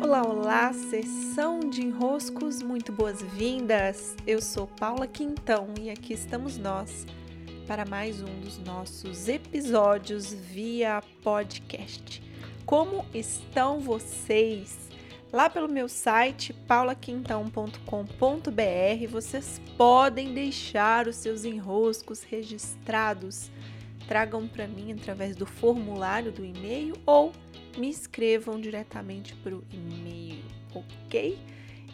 Olá, olá, sessão de enroscos, muito boas-vindas. Eu sou Paula Quintão e aqui estamos nós para mais um dos nossos episódios via podcast. Como estão vocês? Lá pelo meu site paulaquintão.com.br vocês podem deixar os seus enroscos registrados. Tragam para mim através do formulário do e-mail ou me escrevam diretamente para o e-mail, ok?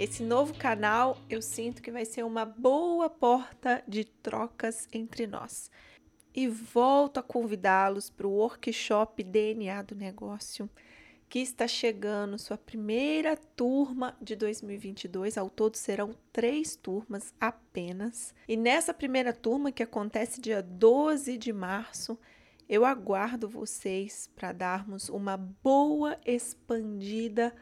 Esse novo canal eu sinto que vai ser uma boa porta de trocas entre nós. E volto a convidá-los para o workshop DNA do negócio, que está chegando, sua primeira turma de 2022. Ao todo serão três turmas apenas. E nessa primeira turma, que acontece dia 12 de março, eu aguardo vocês para darmos uma boa expandida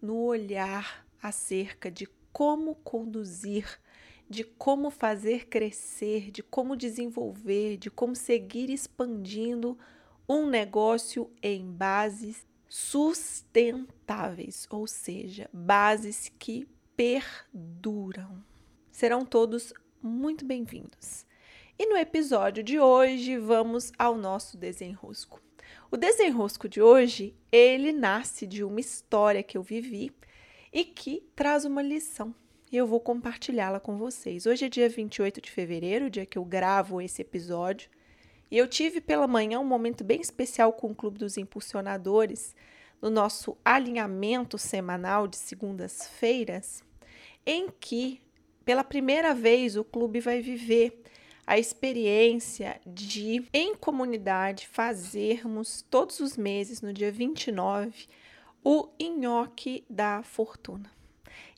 no olhar acerca de como conduzir, de como fazer crescer, de como desenvolver, de como seguir expandindo um negócio em bases sustentáveis, ou seja, bases que perduram. Serão todos muito bem-vindos. E no episódio de hoje vamos ao nosso desenrosco. O desenrosco de hoje, ele nasce de uma história que eu vivi e que traz uma lição. E eu vou compartilhá-la com vocês. Hoje é dia 28 de fevereiro, dia que eu gravo esse episódio. E eu tive pela manhã um momento bem especial com o Clube dos Impulsionadores, no nosso alinhamento semanal de segundas-feiras, em que, pela primeira vez, o clube vai viver a experiência de, em comunidade, fazermos todos os meses, no dia 29, o nhoque da fortuna.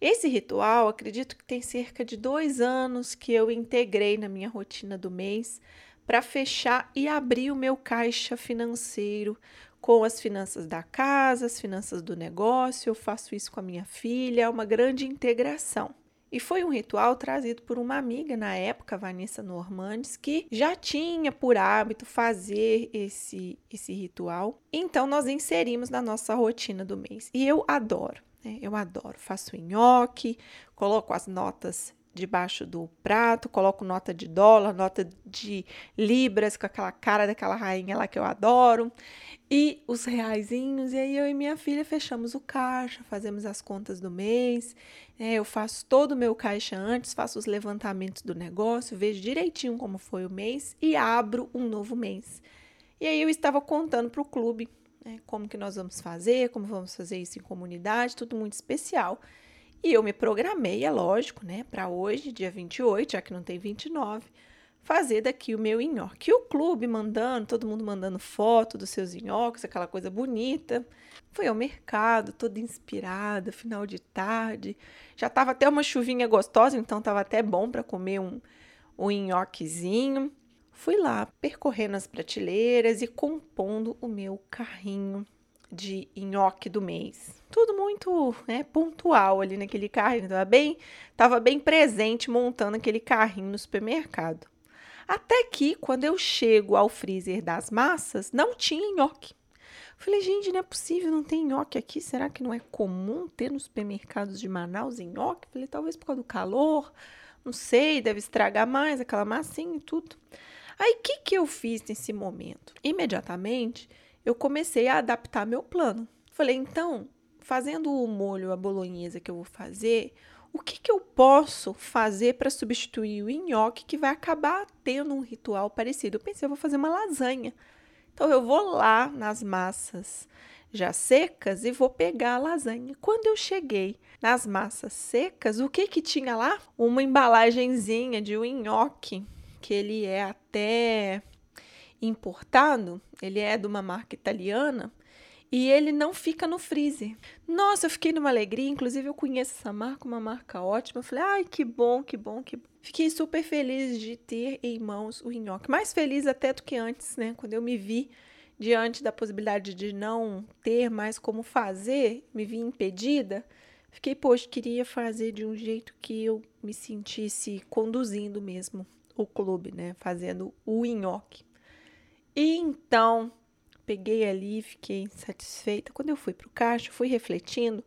Esse ritual, acredito que tem cerca de dois anos que eu integrei na minha rotina do mês para fechar e abrir o meu caixa financeiro com as finanças da casa, as finanças do negócio. Eu faço isso com a minha filha, é uma grande integração. E foi um ritual trazido por uma amiga na época, Vanessa Normandes, que já tinha por hábito fazer esse, esse ritual. Então, nós inserimos na nossa rotina do mês. E eu adoro, né? Eu adoro. Faço nhoque, coloco as notas debaixo do prato, coloco nota de dólar, nota de libras, com aquela cara daquela rainha lá que eu adoro e os reaisinhos. E aí eu e minha filha fechamos o caixa, fazemos as contas do mês. É, eu faço todo o meu caixa antes, faço os levantamentos do negócio, vejo direitinho como foi o mês e abro um novo mês. E aí eu estava contando para o clube né, como que nós vamos fazer, como vamos fazer isso em comunidade, tudo muito especial. E eu me programei, é lógico, né, para hoje, dia 28, já que não tem 29, fazer daqui o meu nhoque. O clube mandando, todo mundo mandando foto dos seus nhoques, aquela coisa bonita. Foi ao mercado, toda inspirada, final de tarde. Já estava até uma chuvinha gostosa, então estava até bom para comer um, um nhoquezinho. Fui lá percorrendo as prateleiras e compondo o meu carrinho de nhoque do mês. Tudo muito né, pontual ali naquele carrinho. Estava bem, tava bem presente montando aquele carrinho no supermercado. Até que, quando eu chego ao freezer das massas, não tinha nhoque. Falei, gente, não é possível, não tem nhoque aqui. Será que não é comum ter nos supermercados de Manaus nhoque? Falei, talvez por causa do calor, não sei, deve estragar mais aquela massinha e tudo. Aí, o que, que eu fiz nesse momento? Imediatamente, eu comecei a adaptar meu plano. Falei, então, fazendo o molho, a bolonhesa que eu vou fazer, o que, que eu posso fazer para substituir o nhoque que vai acabar tendo um ritual parecido? Eu pensei, eu vou fazer uma lasanha. Então eu vou lá nas massas já secas e vou pegar a lasanha. Quando eu cheguei nas massas secas, o que que tinha lá? Uma embalagenzinha de um nhoque, que ele é até importado, ele é de uma marca italiana, e ele não fica no freezer. Nossa, eu fiquei numa alegria, inclusive eu conheço essa marca, uma marca ótima. Eu falei, ai, que bom, que bom, que bom. Fiquei super feliz de ter em mãos o nhoque. Mais feliz até do que antes, né? Quando eu me vi diante da possibilidade de não ter mais como fazer, me vi impedida. Fiquei, poxa, queria fazer de um jeito que eu me sentisse conduzindo mesmo o clube, né? Fazendo o nhoque. E então, peguei ali, fiquei satisfeita. Quando eu fui para o caixa, fui refletindo,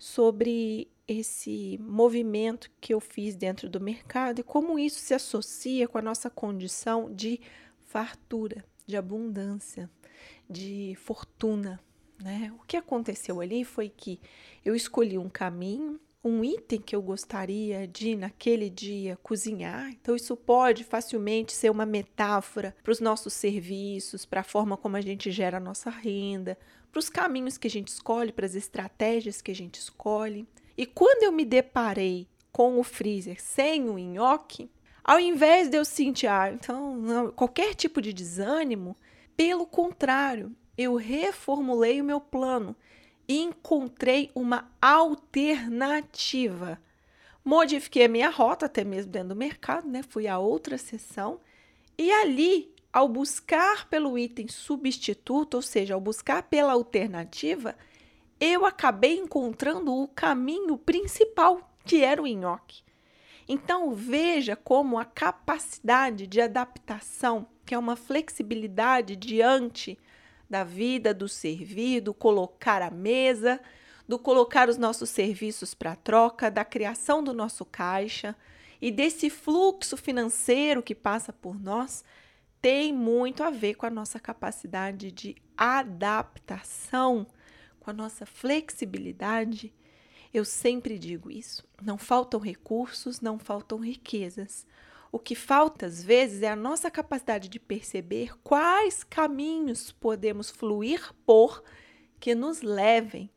sobre esse movimento que eu fiz dentro do mercado e como isso se associa com a nossa condição de fartura, de abundância, de fortuna. Né? O que aconteceu ali foi que eu escolhi um caminho, um item que eu gostaria de, naquele dia, cozinhar. Então, isso pode facilmente ser uma metáfora para os nossos serviços, para a forma como a gente gera a nossa renda, para os caminhos que a gente escolhe, para as estratégias que a gente escolhe. E quando eu me deparei com o freezer sem o nhoque, ao invés de eu sentir, ah, então, não, qualquer tipo de desânimo, pelo contrário, eu reformulei o meu plano encontrei uma alternativa. Modifiquei a minha rota, até mesmo dentro do mercado, né? Fui a outra sessão e ali, ao buscar pelo item substituto, ou seja, ao buscar pela alternativa, eu acabei encontrando o caminho principal, que era o nhoque. Então, veja como a capacidade de adaptação, que é uma flexibilidade diante da vida, do servir, do colocar a mesa, do colocar os nossos serviços para troca, da criação do nosso caixa e desse fluxo financeiro que passa por nós, tem muito a ver com a nossa capacidade de adaptação com a nossa flexibilidade, eu sempre digo isso. Não faltam recursos, não faltam riquezas. O que falta às vezes é a nossa capacidade de perceber quais caminhos podemos fluir por que nos levem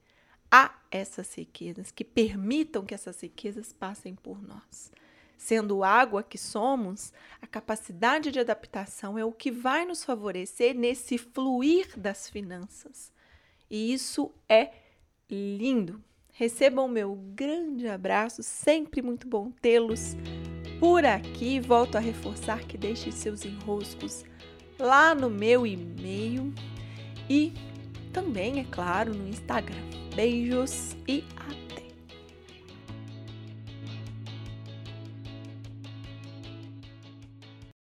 a essas riquezas, que permitam que essas riquezas passem por nós. Sendo água que somos, a capacidade de adaptação é o que vai nos favorecer nesse fluir das finanças. E isso é lindo. Recebam meu grande abraço, sempre muito bom tê-los por aqui. Volto a reforçar que deixe seus enroscos lá no meu e-mail e também, é claro, no Instagram. Beijos e até!